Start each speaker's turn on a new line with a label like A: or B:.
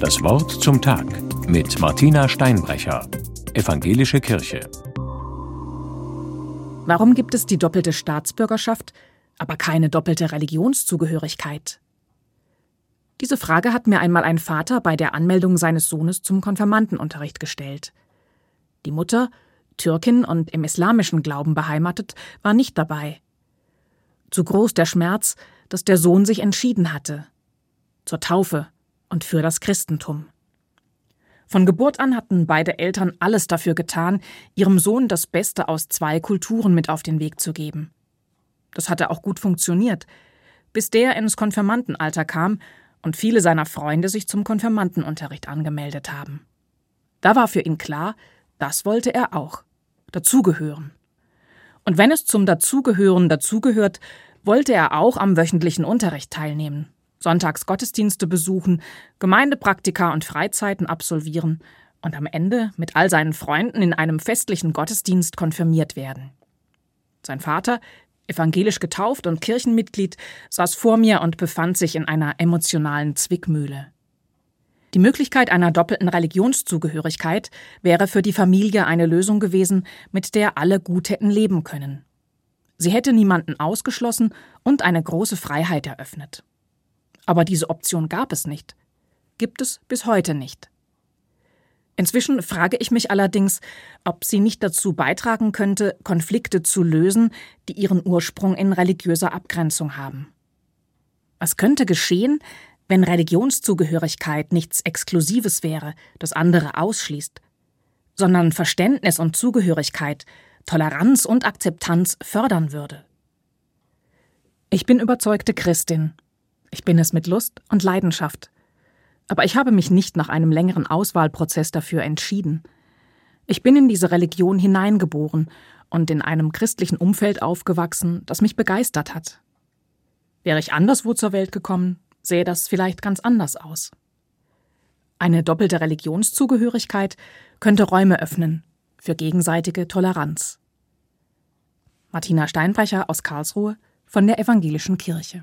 A: Das Wort zum Tag mit Martina Steinbrecher, Evangelische Kirche.
B: Warum gibt es die doppelte Staatsbürgerschaft, aber keine doppelte Religionszugehörigkeit? Diese Frage hat mir einmal ein Vater bei der Anmeldung seines Sohnes zum Konfirmandenunterricht gestellt. Die Mutter, Türkin und im islamischen Glauben beheimatet, war nicht dabei. Zu groß der Schmerz, dass der Sohn sich entschieden hatte. Zur Taufe und für das Christentum. Von Geburt an hatten beide Eltern alles dafür getan, ihrem Sohn das Beste aus zwei Kulturen mit auf den Weg zu geben. Das hatte auch gut funktioniert, bis der ins Konfirmandenalter kam und viele seiner Freunde sich zum Konfirmandenunterricht angemeldet haben. Da war für ihn klar, das wollte er auch. Dazugehören. Und wenn es zum Dazugehören dazugehört, wollte er auch am wöchentlichen Unterricht teilnehmen, sonntags Gottesdienste besuchen, Gemeindepraktika und Freizeiten absolvieren und am Ende mit all seinen Freunden in einem festlichen Gottesdienst konfirmiert werden. Sein Vater, evangelisch getauft und Kirchenmitglied, saß vor mir und befand sich in einer emotionalen Zwickmühle. Die Möglichkeit einer doppelten Religionszugehörigkeit wäre für die Familie eine Lösung gewesen, mit der alle gut hätten leben können. Sie hätte niemanden ausgeschlossen und eine große Freiheit eröffnet. Aber diese Option gab es nicht. Gibt es bis heute nicht. Inzwischen frage ich mich allerdings, ob sie nicht dazu beitragen könnte, Konflikte zu lösen, die ihren Ursprung in religiöser Abgrenzung haben. Was könnte geschehen, wenn Religionszugehörigkeit nichts Exklusives wäre, das andere ausschließt, sondern Verständnis und Zugehörigkeit, Toleranz und Akzeptanz fördern würde. Ich bin überzeugte Christin. Ich bin es mit Lust und Leidenschaft. Aber ich habe mich nicht nach einem längeren Auswahlprozess dafür entschieden. Ich bin in diese Religion hineingeboren und in einem christlichen Umfeld aufgewachsen, das mich begeistert hat. Wäre ich anderswo zur Welt gekommen, sähe das vielleicht ganz anders aus. Eine doppelte Religionszugehörigkeit könnte Räume öffnen für gegenseitige Toleranz. Martina Steinbrecher aus Karlsruhe von der Evangelischen Kirche.